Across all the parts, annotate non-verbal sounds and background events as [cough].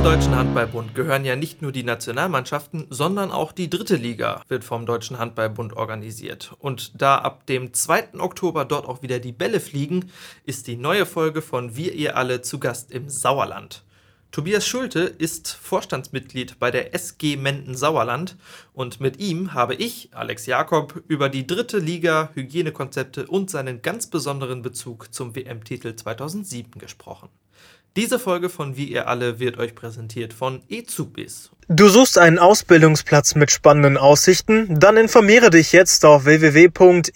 Zum Deutschen Handballbund gehören ja nicht nur die Nationalmannschaften, sondern auch die dritte Liga wird vom Deutschen Handballbund organisiert. Und da ab dem 2. Oktober dort auch wieder die Bälle fliegen, ist die neue Folge von Wir ihr alle zu Gast im Sauerland. Tobias Schulte ist Vorstandsmitglied bei der SG Menden Sauerland und mit ihm habe ich, Alex Jakob, über die dritte Liga, Hygienekonzepte und seinen ganz besonderen Bezug zum WM-Titel 2007 gesprochen. Diese Folge von Wie ihr alle wird euch präsentiert von Ezubis. Du suchst einen Ausbildungsplatz mit spannenden Aussichten? Dann informiere dich jetzt auf www.e-zubis.de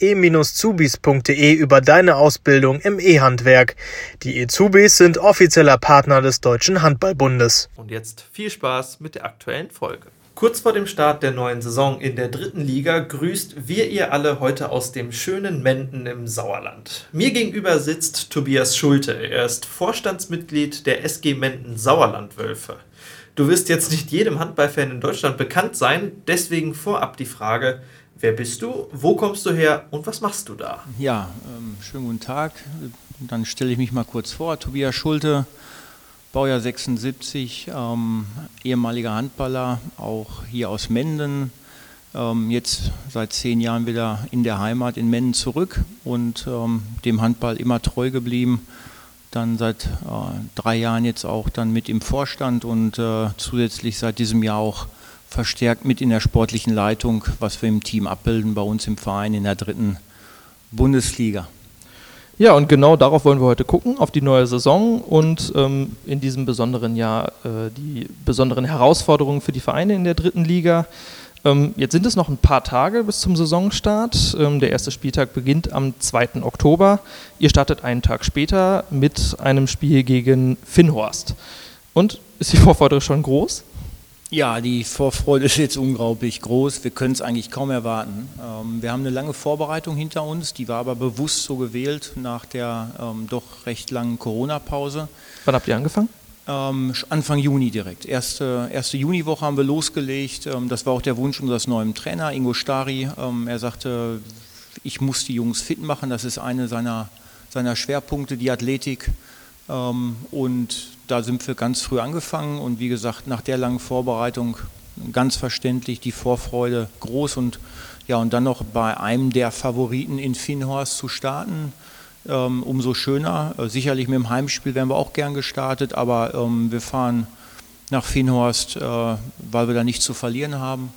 über deine Ausbildung im E-Handwerk. Die Ezubis sind offizieller Partner des Deutschen Handballbundes. Und jetzt viel Spaß mit der aktuellen Folge. Kurz vor dem Start der neuen Saison in der dritten Liga grüßt wir ihr alle heute aus dem schönen Menden im Sauerland. Mir gegenüber sitzt Tobias Schulte. Er ist Vorstandsmitglied der SG Menden Sauerlandwölfe. Du wirst jetzt nicht jedem Handballfan in Deutschland bekannt sein, deswegen vorab die Frage, wer bist du, wo kommst du her und was machst du da? Ja, ähm, schönen guten Tag. Dann stelle ich mich mal kurz vor. Tobias Schulte, Baujahr 76, ähm, ehemaliger Handballer, auch hier aus Menden. Ähm, jetzt seit zehn Jahren wieder in der Heimat in Menden zurück und ähm, dem Handball immer treu geblieben. Dann seit äh, drei Jahren jetzt auch dann mit im Vorstand und äh, zusätzlich seit diesem Jahr auch verstärkt mit in der sportlichen Leitung, was wir im Team abbilden bei uns im Verein in der dritten Bundesliga. Ja, und genau darauf wollen wir heute gucken, auf die neue Saison und ähm, in diesem besonderen Jahr äh, die besonderen Herausforderungen für die Vereine in der dritten Liga. Ähm, jetzt sind es noch ein paar Tage bis zum Saisonstart. Ähm, der erste Spieltag beginnt am 2. Oktober. Ihr startet einen Tag später mit einem Spiel gegen Finnhorst. Und ist die Vorfreude schon groß? Ja, die Vorfreude ist jetzt unglaublich groß. Wir können es eigentlich kaum erwarten. Ähm, wir haben eine lange Vorbereitung hinter uns, die war aber bewusst so gewählt nach der ähm, doch recht langen Corona-Pause. Wann habt ihr angefangen? Ähm, Anfang Juni direkt. Erste, erste Juniwoche haben wir losgelegt. Das war auch der Wunsch unseres neuen Trainer, Ingo Stari. Er sagte, ich muss die Jungs fit machen. Das ist eine seiner, seiner Schwerpunkte, die Athletik. Ähm, und da sind wir ganz früh angefangen und wie gesagt, nach der langen Vorbereitung ganz verständlich die Vorfreude groß und ja, und dann noch bei einem der Favoriten in Finnhorst zu starten, ähm, umso schöner. Äh, sicherlich mit dem Heimspiel wären wir auch gern gestartet, aber ähm, wir fahren nach Finnhorst, äh, weil wir da nichts zu verlieren haben.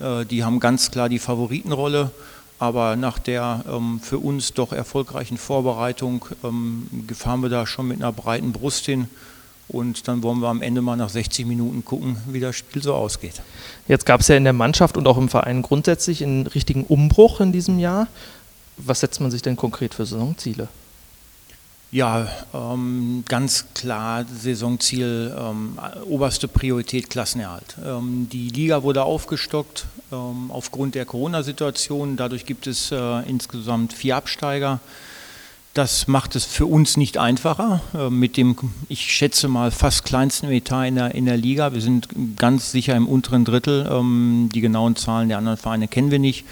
Äh, die haben ganz klar die Favoritenrolle aber nach der ähm, für uns doch erfolgreichen Vorbereitung ähm, fahren wir da schon mit einer breiten Brust hin. Und dann wollen wir am Ende mal nach 60 Minuten gucken, wie das Spiel so ausgeht. Jetzt gab es ja in der Mannschaft und auch im Verein grundsätzlich einen richtigen Umbruch in diesem Jahr. Was setzt man sich denn konkret für Saisonziele? Ja, ähm, ganz klar Saisonziel, ähm, oberste Priorität Klassenerhalt. Ähm, die Liga wurde aufgestockt ähm, aufgrund der Corona-Situation. Dadurch gibt es äh, insgesamt vier Absteiger. Das macht es für uns nicht einfacher äh, mit dem, ich schätze mal, fast kleinsten Etat in der, in der Liga. Wir sind ganz sicher im unteren Drittel. Ähm, die genauen Zahlen der anderen Vereine kennen wir nicht.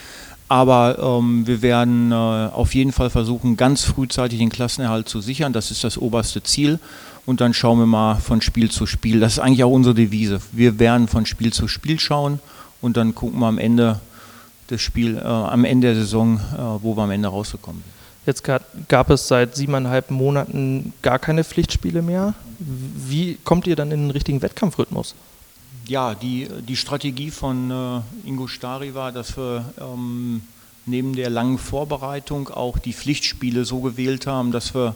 Aber ähm, wir werden äh, auf jeden Fall versuchen, ganz frühzeitig den Klassenerhalt zu sichern. Das ist das oberste Ziel. Und dann schauen wir mal von Spiel zu Spiel. Das ist eigentlich auch unsere Devise. Wir werden von Spiel zu Spiel schauen und dann gucken wir am Ende des Spiel, äh, am Ende der Saison, äh, wo wir am Ende rausgekommen sind. Jetzt gab es seit siebeneinhalb Monaten gar keine Pflichtspiele mehr. Wie kommt ihr dann in den richtigen Wettkampfrhythmus? Ja, die, die Strategie von äh, Ingo Stari war, dass wir ähm, neben der langen Vorbereitung auch die Pflichtspiele so gewählt haben, dass wir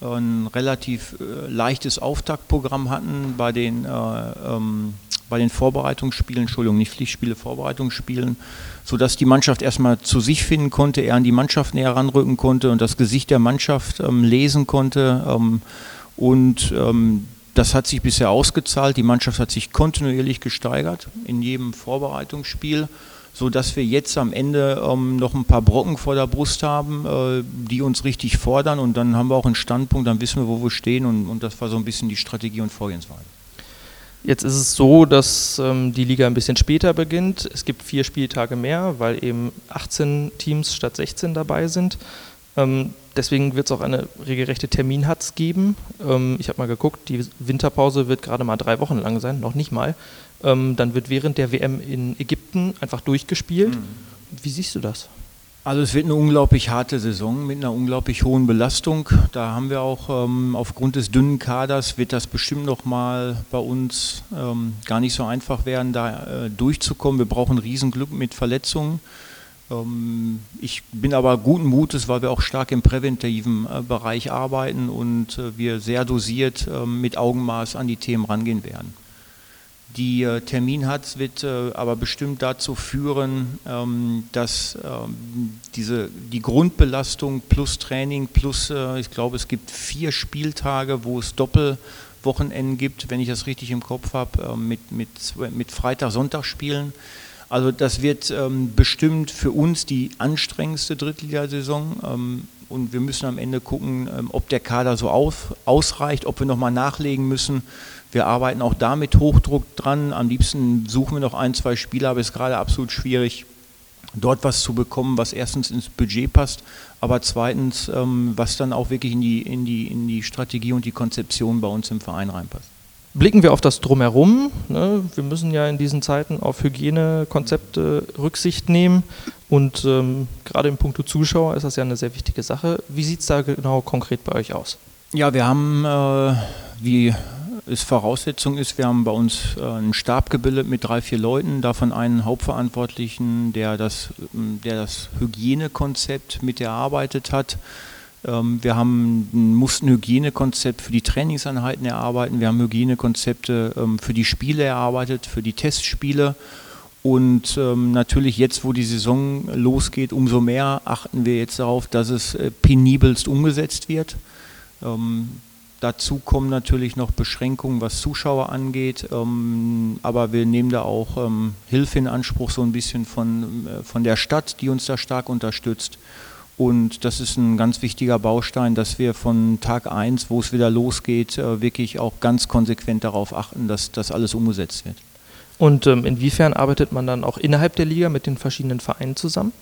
ein relativ äh, leichtes Auftaktprogramm hatten bei den, äh, ähm, bei den Vorbereitungsspielen, Entschuldigung, nicht Pflichtspiele, Vorbereitungsspielen, sodass die Mannschaft erstmal zu sich finden konnte, er an die Mannschaft näher ranrücken konnte und das Gesicht der Mannschaft ähm, lesen konnte. Ähm, und ähm, das hat sich bisher ausgezahlt. Die Mannschaft hat sich kontinuierlich gesteigert in jedem Vorbereitungsspiel, sodass wir jetzt am Ende ähm, noch ein paar Brocken vor der Brust haben, äh, die uns richtig fordern. Und dann haben wir auch einen Standpunkt, dann wissen wir, wo wir stehen. Und, und das war so ein bisschen die Strategie und Vorgehensweise. Jetzt ist es so, dass ähm, die Liga ein bisschen später beginnt. Es gibt vier Spieltage mehr, weil eben 18 Teams statt 16 dabei sind. Ähm, deswegen wird es auch eine regelrechte Terminhatz geben. Ähm, ich habe mal geguckt, die Winterpause wird gerade mal drei Wochen lang sein, noch nicht mal. Ähm, dann wird während der WM in Ägypten einfach durchgespielt. Mhm. Wie siehst du das? Also es wird eine unglaublich harte Saison mit einer unglaublich hohen Belastung. Da haben wir auch ähm, aufgrund des dünnen Kaders wird das bestimmt noch mal bei uns ähm, gar nicht so einfach werden, da äh, durchzukommen. Wir brauchen Riesenglück mit Verletzungen. Ähm, ich bin aber guten Mutes, weil wir auch stark im präventiven äh, Bereich arbeiten und äh, wir sehr dosiert äh, mit Augenmaß an die Themen rangehen werden. Die äh, Terminhatz wird aber bestimmt dazu führen, ähm, dass ähm, diese, die Grundbelastung plus Training plus, ich glaube, es gibt vier Spieltage, wo es Doppelwochenenden gibt, wenn ich das richtig im Kopf habe, mit, mit, mit Freitag-Sonntag-Spielen. Also das wird ähm, bestimmt für uns die anstrengendste Drittligasaison. Ähm, und wir müssen am Ende gucken, ähm, ob der Kader so auf, ausreicht, ob wir nochmal nachlegen müssen. Wir arbeiten auch da mit Hochdruck dran. Am liebsten suchen wir noch ein, zwei Spieler, aber es ist gerade absolut schwierig, dort was zu bekommen, was erstens ins Budget passt, aber zweitens, ähm, was dann auch wirklich in die, in, die, in die Strategie und die Konzeption bei uns im Verein reinpasst. Blicken wir auf das Drumherum. Ne? Wir müssen ja in diesen Zeiten auf Hygienekonzepte Rücksicht nehmen. Und ähm, gerade im Punkto Zuschauer ist das ja eine sehr wichtige Sache. Wie sieht es da genau konkret bei euch aus? Ja, wir haben, äh, wie es Voraussetzung ist, wir haben bei uns äh, einen Stab gebildet mit drei, vier Leuten, davon einen Hauptverantwortlichen, der das, der das Hygienekonzept mit erarbeitet hat. Ähm, wir haben, mussten Hygienekonzept für die Trainingseinheiten erarbeiten. Wir haben Hygienekonzepte ähm, für die Spiele erarbeitet, für die Testspiele. Und ähm, natürlich jetzt, wo die Saison losgeht, umso mehr achten wir jetzt darauf, dass es äh, penibelst umgesetzt wird. Dazu kommen natürlich noch Beschränkungen, was Zuschauer angeht. Ähm, aber wir nehmen da auch ähm, Hilfe in Anspruch, so ein bisschen von, äh, von der Stadt, die uns da stark unterstützt. Und das ist ein ganz wichtiger Baustein, dass wir von Tag 1, wo es wieder losgeht, äh, wirklich auch ganz konsequent darauf achten, dass das alles umgesetzt wird. Und ähm, inwiefern arbeitet man dann auch innerhalb der Liga mit den verschiedenen Vereinen zusammen?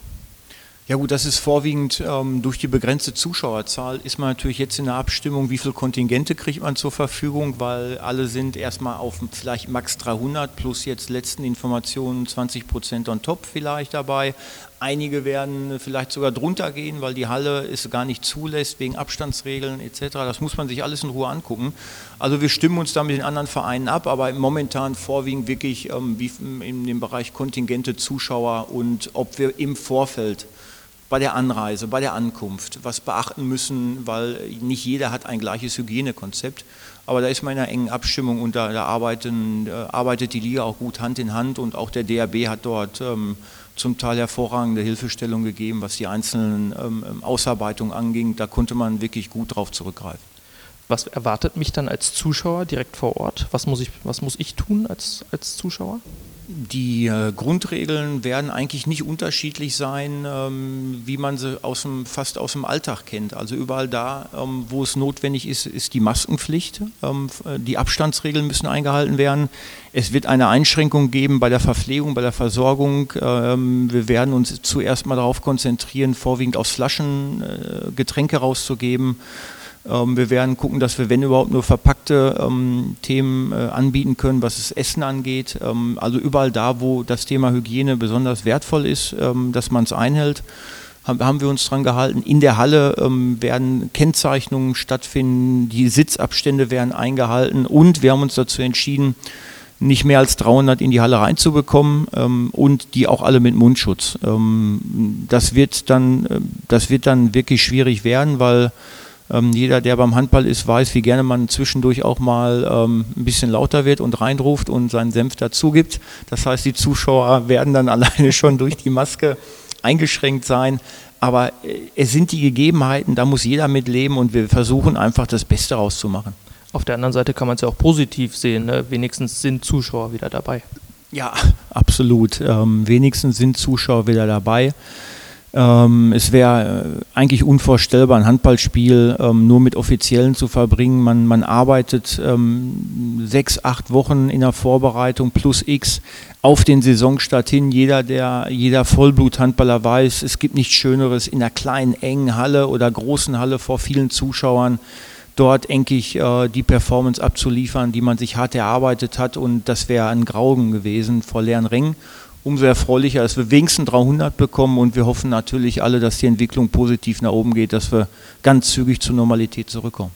Ja gut, das ist vorwiegend ähm, durch die begrenzte Zuschauerzahl ist man natürlich jetzt in der Abstimmung, wie viele Kontingente kriegt man zur Verfügung, weil alle sind erstmal auf vielleicht max 300 plus jetzt letzten Informationen 20 Prozent on top vielleicht dabei. Einige werden vielleicht sogar drunter gehen, weil die Halle es gar nicht zulässt wegen Abstandsregeln etc. Das muss man sich alles in Ruhe angucken. Also wir stimmen uns da mit den anderen Vereinen ab, aber momentan vorwiegend wirklich ähm, wie in dem Bereich Kontingente Zuschauer und ob wir im Vorfeld bei der Anreise, bei der Ankunft, was beachten müssen, weil nicht jeder hat ein gleiches Hygienekonzept. Aber da ist man in einer engen Abstimmung und da, da arbeiten, äh, arbeitet die Liga auch gut Hand in Hand und auch der DRB hat dort ähm, zum Teil hervorragende Hilfestellung gegeben, was die einzelnen ähm, ähm, Ausarbeitungen anging. Da konnte man wirklich gut drauf zurückgreifen. Was erwartet mich dann als Zuschauer direkt vor Ort? Was muss ich, was muss ich tun als, als Zuschauer? Die äh, Grundregeln werden eigentlich nicht unterschiedlich sein, ähm, wie man sie aus dem, fast aus dem Alltag kennt. Also überall da, ähm, wo es notwendig ist, ist die Maskenpflicht. Ähm, die Abstandsregeln müssen eingehalten werden. Es wird eine Einschränkung geben bei der Verpflegung, bei der Versorgung. Wir werden uns zuerst mal darauf konzentrieren, vorwiegend aus Flaschen äh, Getränke rauszugeben. Ähm, wir werden gucken, dass wir, wenn überhaupt, nur verpackte ähm, Themen äh, anbieten können, was das Essen angeht. Ähm, also überall da, wo das Thema Hygiene besonders wertvoll ist, ähm, dass man es einhält, haben, haben, wir uns dran gehalten. In der Halle ähm, werden Kennzeichnungen stattfinden, die Sitzabstände werden eingehalten und wir haben uns dazu entschieden, nicht mehr als 300 in die Halle reinzubekommen ähm, und die auch alle mit Mundschutz. das, wird dann, äh, das wird dann wirklich schwierig werden, weil ähm, jeder, der beim Handball ist, weiß, wie gerne man zwischendurch auch mal ähm, ein bisschen lauter wird und reinruft und seinen Senf dazu gibt. Das heißt, die Zuschauer werden dann [laughs] alleine schon durch die Maske eingeschränkt sein. Aber äh, es sind die Gegebenheiten, da muss jeder mit leben und wir versuchen einfach das Beste rauszumachen. Auf der anderen Seite kann man es ja auch positiv sehen. Ne? Wenigstens sind Zuschauer wieder dabei. Ja, absolut. Ähm, wenigstens sind Zuschauer wieder dabei. Ähm, es wäre äh, eigentlich unvorstellbar, ein Handballspiel ähm, nur mit Offiziellen zu verbringen. Man, man arbeitet ähm, sechs, acht Wochen in der Vorbereitung plus X auf den Saisonstart hin. Jeder, der, jeder Vollblut-Handballer weiß, es gibt nichts Schöneres in einer kleinen, engen Halle oder großen Halle vor vielen Zuschauern dort enkig äh, die Performance abzuliefern, die man sich hart erarbeitet hat. Und das wäre ein Grauen gewesen vor leeren Rängen. Umso erfreulicher, dass wir wenigstens 300 bekommen und wir hoffen natürlich alle, dass die Entwicklung positiv nach oben geht, dass wir ganz zügig zur Normalität zurückkommen.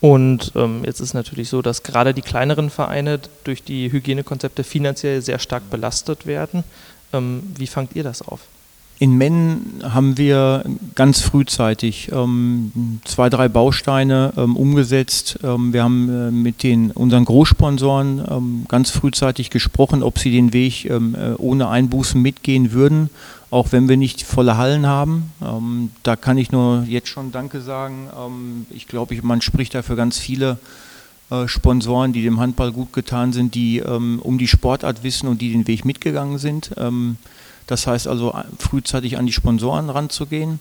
Und ähm, jetzt ist natürlich so, dass gerade die kleineren Vereine durch die Hygienekonzepte finanziell sehr stark belastet werden. Ähm, wie fangt ihr das auf? In Mennen haben wir ganz frühzeitig ähm, zwei, drei Bausteine ähm, umgesetzt. Ähm, wir haben äh, mit den, unseren Großsponsoren ähm, ganz frühzeitig gesprochen, ob sie den Weg ähm, äh, ohne Einbußen mitgehen würden, auch wenn wir nicht volle Hallen haben. Ähm, da kann ich nur jetzt schon Danke sagen. ich glaube, man spricht da für ganz viele äh, Sponsoren, die dem Handball gut getan sind, die um die Sportart wissen und die den Weg mitgegangen sind. Das heißt also frühzeitig an die Sponsoren ranzugehen.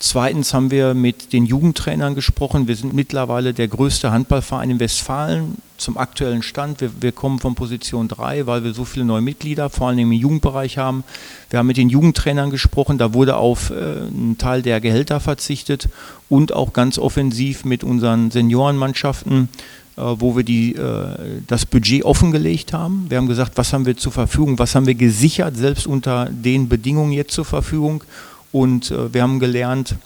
Zweitens haben wir mit den Jugendtrainern gesprochen. Wir sind mittlerweile der größte Handballverein in Westfalen zum aktuellen Stand. Wir, wir, kommen von Position 3, weil wir so viele neue Mitglieder, vor allem im Jugendbereich haben. Wir haben mit den Jugendtrainern gesprochen. Da wurde auf äh, einen Teil der Gehälter verzichtet und auch ganz offensiv mit unseren Seniorenmannschaften äh, wo wir die, äh, das Budget offengelegt haben. Wir haben gesagt, was haben wir zur Verfügung, was haben wir gesichert, selbst unter den Bedingungen jetzt zur Verfügung. Und äh, wir haben gelernt,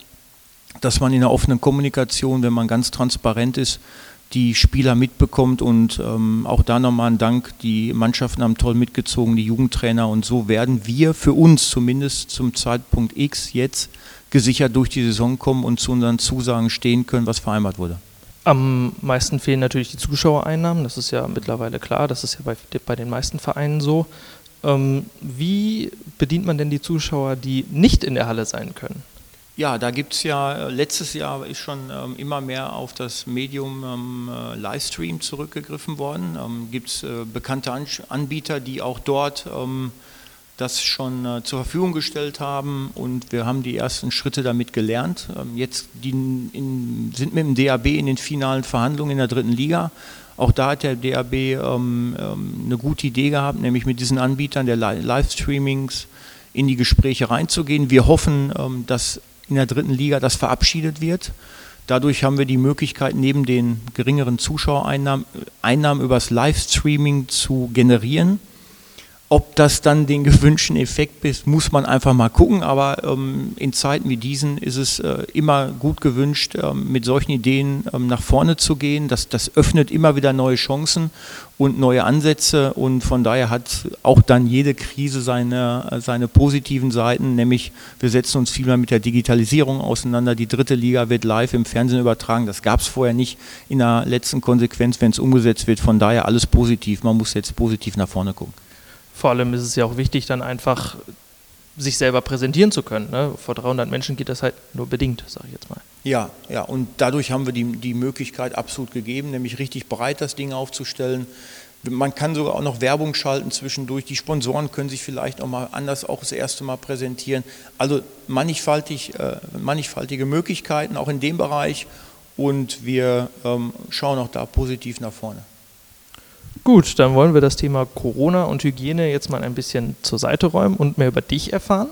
dass man in der offenen Kommunikation, wenn man ganz transparent ist, die Spieler mitbekommt und ähm, auch da nochmal ein Dank, die Mannschaften haben toll mitgezogen, die Jugendtrainer und so werden wir für uns zumindest zum Zeitpunkt X jetzt gesichert durch die Saison kommen und zu unseren Zusagen stehen können, was vereinbart wurde. Am meisten fehlen natürlich die Zuschauereinnahmen, das ist ja mittlerweile klar, das ist ja bei, bei den meisten Vereinen so. Ähm, wie bedient man denn die Zuschauer, die nicht in der Halle sein können? Ja, da gibt es ja, letztes Jahr ist schon ähm, immer mehr auf das Medium ähm, äh, Livestream zurückgegriffen worden. Ähm, gibt es äh, bekannte An Anbieter, die auch dort ähm, das schon äh, zur Verfügung gestellt haben und wir haben die ersten Schritte damit gelernt. Ähm, jetzt in, sind mit dem DAB in den finalen Verhandlungen in der dritten Liga. Auch da hat der DAB ähm, ähm, eine gute Idee gehabt, nämlich mit diesen Anbietern der Livestreamings in die Gespräche reinzugehen. Wir hoffen, ähm, dass in der dritten Liga das verabschiedet wird. Dadurch haben wir die Möglichkeit, neben den geringeren Zuschauereinnahmen Einnahmen übers Livestreaming zu generieren ob das dann den gewünschten Effekt ist, muss man einfach mal gucken. Aber ähm, in Zeiten wie diesen ist es äh, immer gut gewünscht, ähm, mit solchen Ideen ähm, nach vorne zu gehen. Das, das öffnet immer wieder neue Chancen und neue Ansätze. Und von daher hat auch dann jede Krise seine, seine positiven Seiten. Nämlich wir setzen uns viel mehr mit der Digitalisierung auseinander. Die dritte Liga wird live im Fernsehen übertragen. Das gab es vorher nicht in der letzten Konsequenz, wenn es umgesetzt wird. Von daher alles positiv. Man muss jetzt positiv nach vorne gucken vor allem ist es ja auch wichtig, dann einfach sich selber präsentieren zu können. Ne? Vor 300 Menschen geht das halt nur bedingt, sage ich jetzt mal. Ja, ja, und dadurch haben wir die, die Möglichkeit absolut gegeben, nämlich richtig breit das Ding aufzustellen. Man kann sogar auch noch Werbung schalten zwischendurch. Die Sponsoren können sich vielleicht auch mal anders auch das erste Mal präsentieren. Also mannigfaltig, äh, mannigfaltige Möglichkeiten auch in dem Bereich und wir ähm, schauen auch da positiv nach vorne. Gut, dann wollen wir das Thema Corona und Hygiene jetzt mal ein bisschen zur Seite räumen und mehr über dich erfahren.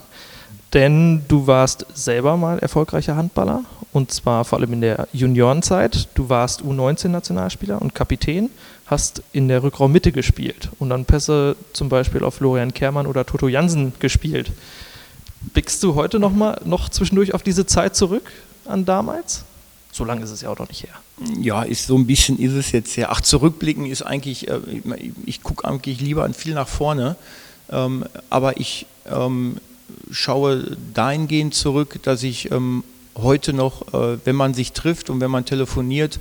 Denn du warst selber mal erfolgreicher Handballer und zwar vor allem in der Juniorenzeit. Du warst U19-Nationalspieler und Kapitän, hast in der Rückraummitte gespielt und dann Pässe zum Beispiel auf Florian Kermann oder Toto Jansen gespielt. Blickst du heute noch mal noch zwischendurch auf diese Zeit zurück an damals? So lange ist es ja auch noch nicht her. Ja, ist so ein bisschen ist es jetzt her. Ach, zurückblicken ist eigentlich, äh, ich gucke eigentlich lieber viel nach vorne, ähm, aber ich ähm, schaue dahingehend zurück, dass ich ähm, heute noch, äh, wenn man sich trifft und wenn man telefoniert,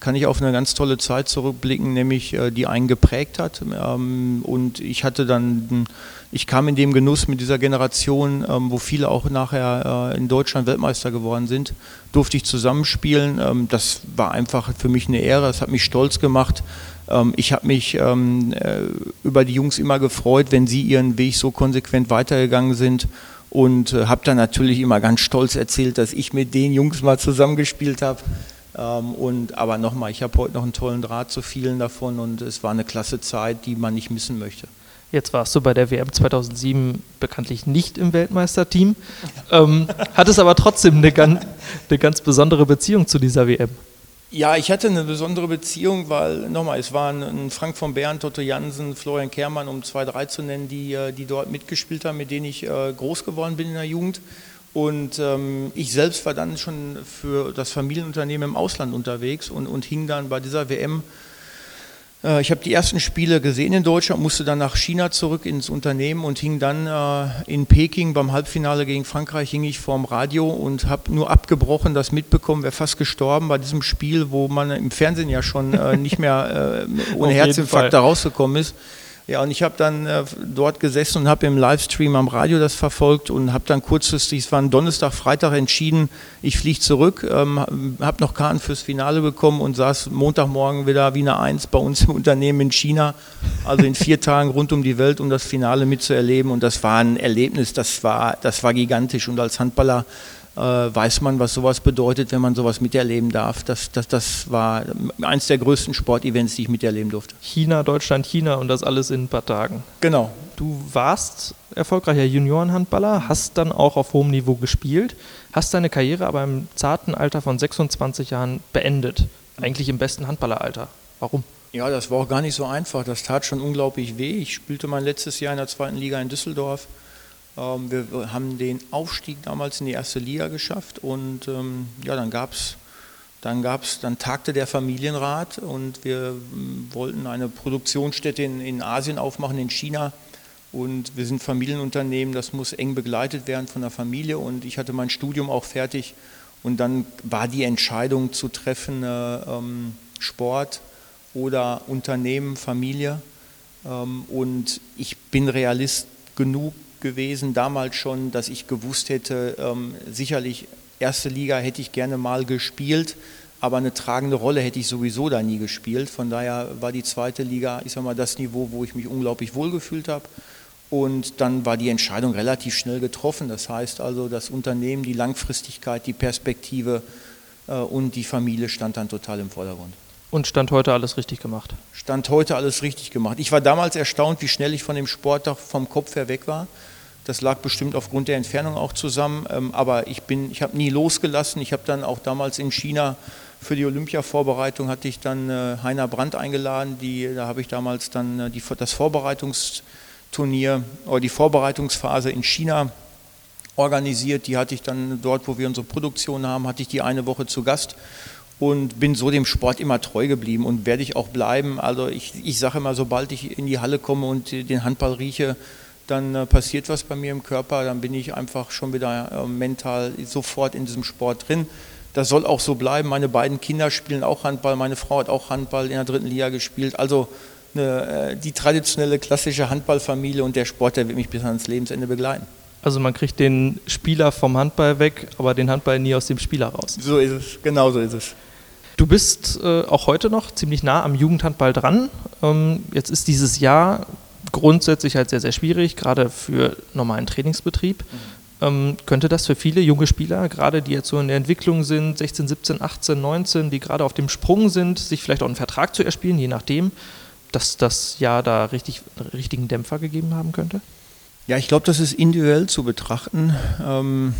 kann ich auf eine ganz tolle Zeit zurückblicken, nämlich äh, die einen geprägt hat. Ähm, und ich hatte dann, ich kam in dem Genuss mit dieser Generation, ähm, wo viele auch nachher äh, in Deutschland Weltmeister geworden sind, durfte ich zusammenspielen. Ähm, das war einfach für mich eine Ehre, das hat mich stolz gemacht. Ich habe mich äh, über die Jungs immer gefreut, wenn sie ihren Weg so konsequent weitergegangen sind und habe dann natürlich immer ganz stolz erzählt, dass ich mit den Jungs mal zusammengespielt habe. Ähm, und, aber nochmal, ich habe heute noch einen tollen Draht zu vielen davon und es war eine klasse Zeit, die man nicht missen möchte. Jetzt warst du bei der WM 2007 bekanntlich nicht im Weltmeisterteam, ähm, hattest aber trotzdem eine ganz, eine ganz besondere Beziehung zu dieser WM. Ja, ich hatte eine besondere Beziehung, weil, nochmal, es waren Frank von Bern, Toto Jansen, Florian Kehrmann, um zwei, drei zu nennen, die, äh, die dort mitgespielt haben, mit denen ich äh, groß geworden bin in der Jugend. Und ähm, ich selbst war dann schon für das Familienunternehmen im Ausland unterwegs und, und hing dann bei dieser WM ich habe die ersten Spiele gesehen in Deutschland, musste dann nach China zurück ins Unternehmen und hing dann äh, in Peking beim Halbfinale gegen Frankreich, hing ich vorm Radio und habe nur abgebrochen, das mitbekommen, wäre fast gestorben bei diesem Spiel, wo man im Fernsehen ja schon äh, nicht mehr [laughs] ohne Herzinfarkt da rausgekommen ist. Ja, und ich habe dann äh, dort gesessen und habe im Livestream am Radio das verfolgt und habe dann kurzfristig, es war ein Donnerstag, Freitag entschieden, ich fliege zurück, ähm, habe noch Karten fürs Finale bekommen und saß Montagmorgen wieder wie eine Eins bei uns im Unternehmen in China, also in vier [laughs] Tagen rund um die Welt, um das Finale mitzuerleben. Und das war ein Erlebnis, das war, das war gigantisch. Und als Handballer weiß man, was sowas bedeutet, wenn man sowas miterleben darf. Das, das, das war eins der größten Sportevents, die ich miterleben durfte. China, Deutschland, China und das alles in ein paar Tagen. Genau. Du warst erfolgreicher Juniorenhandballer, hast dann auch auf hohem Niveau gespielt, hast deine Karriere aber im zarten Alter von 26 Jahren beendet. Eigentlich im besten Handballeralter. Warum? Ja, das war auch gar nicht so einfach. Das tat schon unglaublich weh. Ich spielte mein letztes Jahr in der zweiten Liga in Düsseldorf wir haben den Aufstieg damals in die erste Liga geschafft und ähm, ja, dann gab es dann gab's, dann tagte der Familienrat und wir ähm, wollten eine Produktionsstätte in, in Asien aufmachen, in China. Und wir sind Familienunternehmen, das muss eng begleitet werden von der Familie. Und ich hatte mein Studium auch fertig. Und dann war die Entscheidung zu treffen, äh, ähm, Sport oder Unternehmen, Familie. Ähm, und ich bin Realist genug, gewesen, damals schon, dass ich gewusst hätte, ähm, sicherlich erste Liga hätte ich gerne mal gespielt, aber eine tragende Rolle hätte ich sowieso da nie gespielt. Von daher war die zweite Liga, ich sag mal, das Niveau, wo ich mich unglaublich wohlgefühlt habe. Und dann war die Entscheidung relativ schnell getroffen. Das heißt also, das Unternehmen, die Langfristigkeit, die Perspektive äh, und die Familie stand dann total im Vordergrund. Und Stand heute alles richtig gemacht? Stand heute alles richtig gemacht. Ich war damals erstaunt, wie schnell ich von dem Sport vom Kopf her weg war. Das lag bestimmt aufgrund der Entfernung auch zusammen. Ähm, aber ich, ich habe nie losgelassen. Ich habe dann auch damals in China für die Olympia-Vorbereitung hatte ich dann äh, Heiner Brandt eingeladen. Die, da habe ich damals dann äh, die, das Vorbereitungsturnier oder die Vorbereitungsphase in China organisiert. Die hatte ich dann dort, wo wir unsere Produktion haben, hatte ich die eine Woche zu Gast und bin so dem Sport immer treu geblieben und werde ich auch bleiben. Also ich, ich sage immer, sobald ich in die Halle komme und den Handball rieche, dann äh, passiert was bei mir im Körper, dann bin ich einfach schon wieder äh, mental sofort in diesem Sport drin. Das soll auch so bleiben. Meine beiden Kinder spielen auch Handball, meine Frau hat auch Handball in der dritten Liga gespielt. Also eine, äh, die traditionelle klassische Handballfamilie und der Sport, der wird mich bis ans Lebensende begleiten. Also man kriegt den Spieler vom Handball weg, aber den Handball nie aus dem Spieler raus. So ist es, genau so ist es. Du bist äh, auch heute noch ziemlich nah am Jugendhandball dran. Ähm, jetzt ist dieses Jahr grundsätzlich halt sehr, sehr schwierig, gerade für normalen Trainingsbetrieb. Mhm. Ähm, könnte das für viele junge Spieler, gerade die jetzt so in der Entwicklung sind, 16, 17, 18, 19, die gerade auf dem Sprung sind, sich vielleicht auch einen Vertrag zu erspielen, je nachdem, dass das ja da richtig, richtigen Dämpfer gegeben haben könnte? Ja, ich glaube, das ist individuell zu betrachten. Ähm,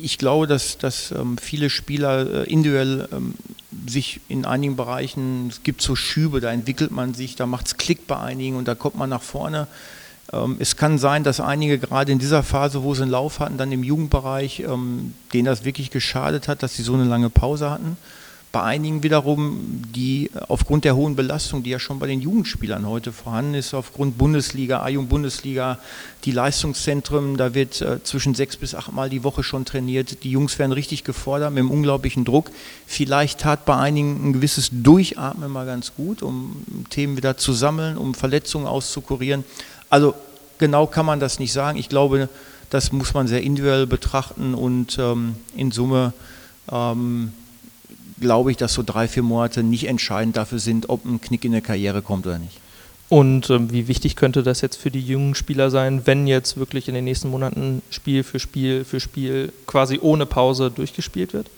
ich glaube, dass, dass ähm, viele Spieler äh, individuell ähm, sich in einigen Bereichen, es gibt so Schübe, da entwickelt man sich, da macht es Klick bei einigen und da kommt man nach vorne. Ähm, es kann sein, dass einige gerade in dieser Phase, wo sie einen Lauf hatten, dann im Jugendbereich, ähm, denen das wirklich geschadet hat, dass sie so eine lange Pause hatten. Bei einigen wiederum, die aufgrund der hohen Belastung, die ja schon bei den Jugendspielern heute vorhanden ist, aufgrund Bundesliga, A-Jugend-Bundesliga, die Leistungszentren, da wird äh, zwischen sechs bis acht Mal die Woche schon trainiert. Die Jungs werden richtig gefordert mit einem unglaublichen Druck. Vielleicht tat bei einigen ein gewisses Durchatmen mal ganz gut, um Themen wieder zu sammeln, um Verletzungen auszukurieren. Also genau kann man das nicht sagen. Ich glaube, das muss man sehr individuell betrachten und ähm, in Summe ähm, glaube ich, dass so drei, vier Monate nicht entscheidend dafür sind, ob ein Knick in der Karriere kommt oder nicht. Und ähm, wie wichtig könnte das jetzt für die jungen Spieler sein, wenn jetzt wirklich in den nächsten Monaten Spiel für Spiel für Spiel quasi ohne Pause durchgespielt wird?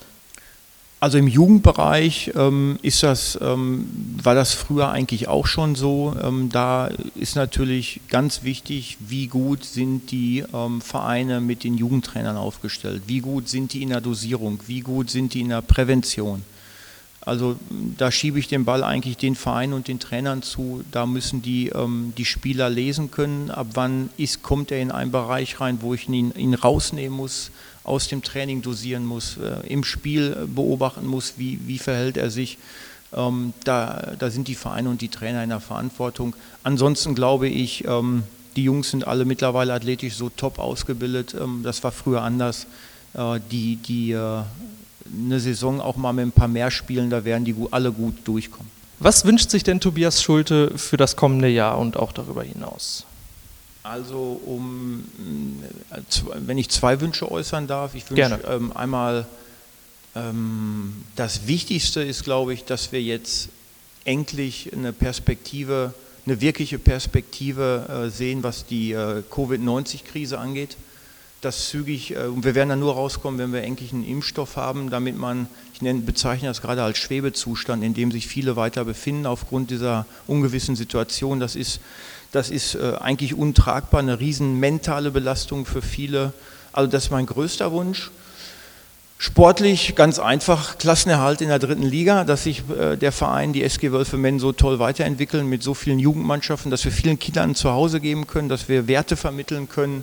Also im Jugendbereich ähm, ist das, ähm, war das früher eigentlich auch schon so. Ähm, da ist natürlich ganz wichtig, wie gut sind die ähm, Vereine mit den Jugendtrainern aufgestellt, wie gut sind die in der Dosierung, wie gut sind die in der Prävention. Also da schiebe ich den Ball eigentlich den Vereinen und den Trainern zu. Da müssen die, ähm, die Spieler lesen können, ab wann ist, kommt er in einen Bereich rein, wo ich ihn, ihn rausnehmen muss aus dem Training dosieren muss, äh, im Spiel beobachten muss, wie, wie verhält er sich. Ähm, da, da sind die Vereine und die Trainer in der Verantwortung. Ansonsten glaube ich, ähm, die Jungs sind alle mittlerweile athletisch so top ausgebildet. Ähm, das war früher anders. Äh, die, die äh, eine Saison auch mal mit ein paar mehr Spielen, da werden die alle gut durchkommen. Was wünscht sich denn Tobias Schulte für das kommende Jahr und auch darüber hinaus? Also, um, äh, wenn ich zwei Wünsche äußern darf, ich wünsche ähm, einmal, ähm, das Wichtigste ist, glaube ich, dass wir jetzt endlich eine Perspektive, eine wirkliche Perspektive äh, sehen, was die äh, Covid-19-Krise angeht. Das zügig, äh, und wir werden dann nur rauskommen, wenn wir endlich einen Impfstoff haben, damit man, ich nenne, bezeichne das gerade als Schwebezustand, in dem sich viele weiter befinden aufgrund dieser ungewissen Situation. Das ist das ist äh, eigentlich untragbar, eine riesen mentale Belastung für viele. Also das ist mein größter Wunsch. Sportlich ganz einfach, Klassenerhalt in der dritten Liga, dass sich äh, der Verein, die SG Wölfe Men so toll weiterentwickeln mit so vielen Jugendmannschaften, dass wir vielen Kindern zu Hause geben können, dass wir Werte vermitteln können,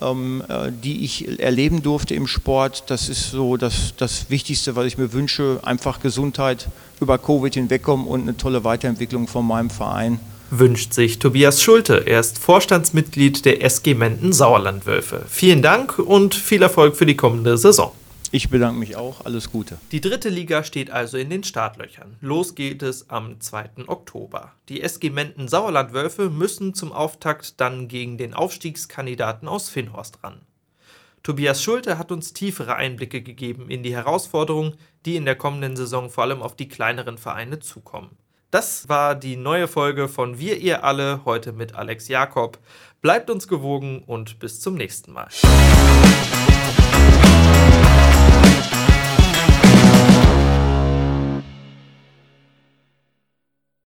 die ich erleben durfte im Sport. Das ist so das, das Wichtigste, was ich mir wünsche. Einfach Gesundheit über Covid hinwegkommen und eine tolle Weiterentwicklung von meinem Verein wünscht sich Tobias Schulte. Er ist Vorstandsmitglied der SG Menden Sauerlandwölfe. Vielen Dank und viel Erfolg für die kommende Saison. Ich bedanke mich auch. Alles Gute. Die dritte Liga steht also in den Startlöchern. Los geht es am 2. Oktober. Die SG Menden Sauerlandwölfe müssen zum Auftakt dann gegen den Aufstiegskandidaten aus Finnhorst ran. Tobias Schulte hat uns tiefere Einblicke gegeben in die Herausforderungen, die in der kommenden Saison vor allem auf die kleineren Vereine zukommen. Das war die neue Folge von Wir ihr alle heute mit Alex Jakob. Bleibt uns gewogen und bis zum nächsten Mal.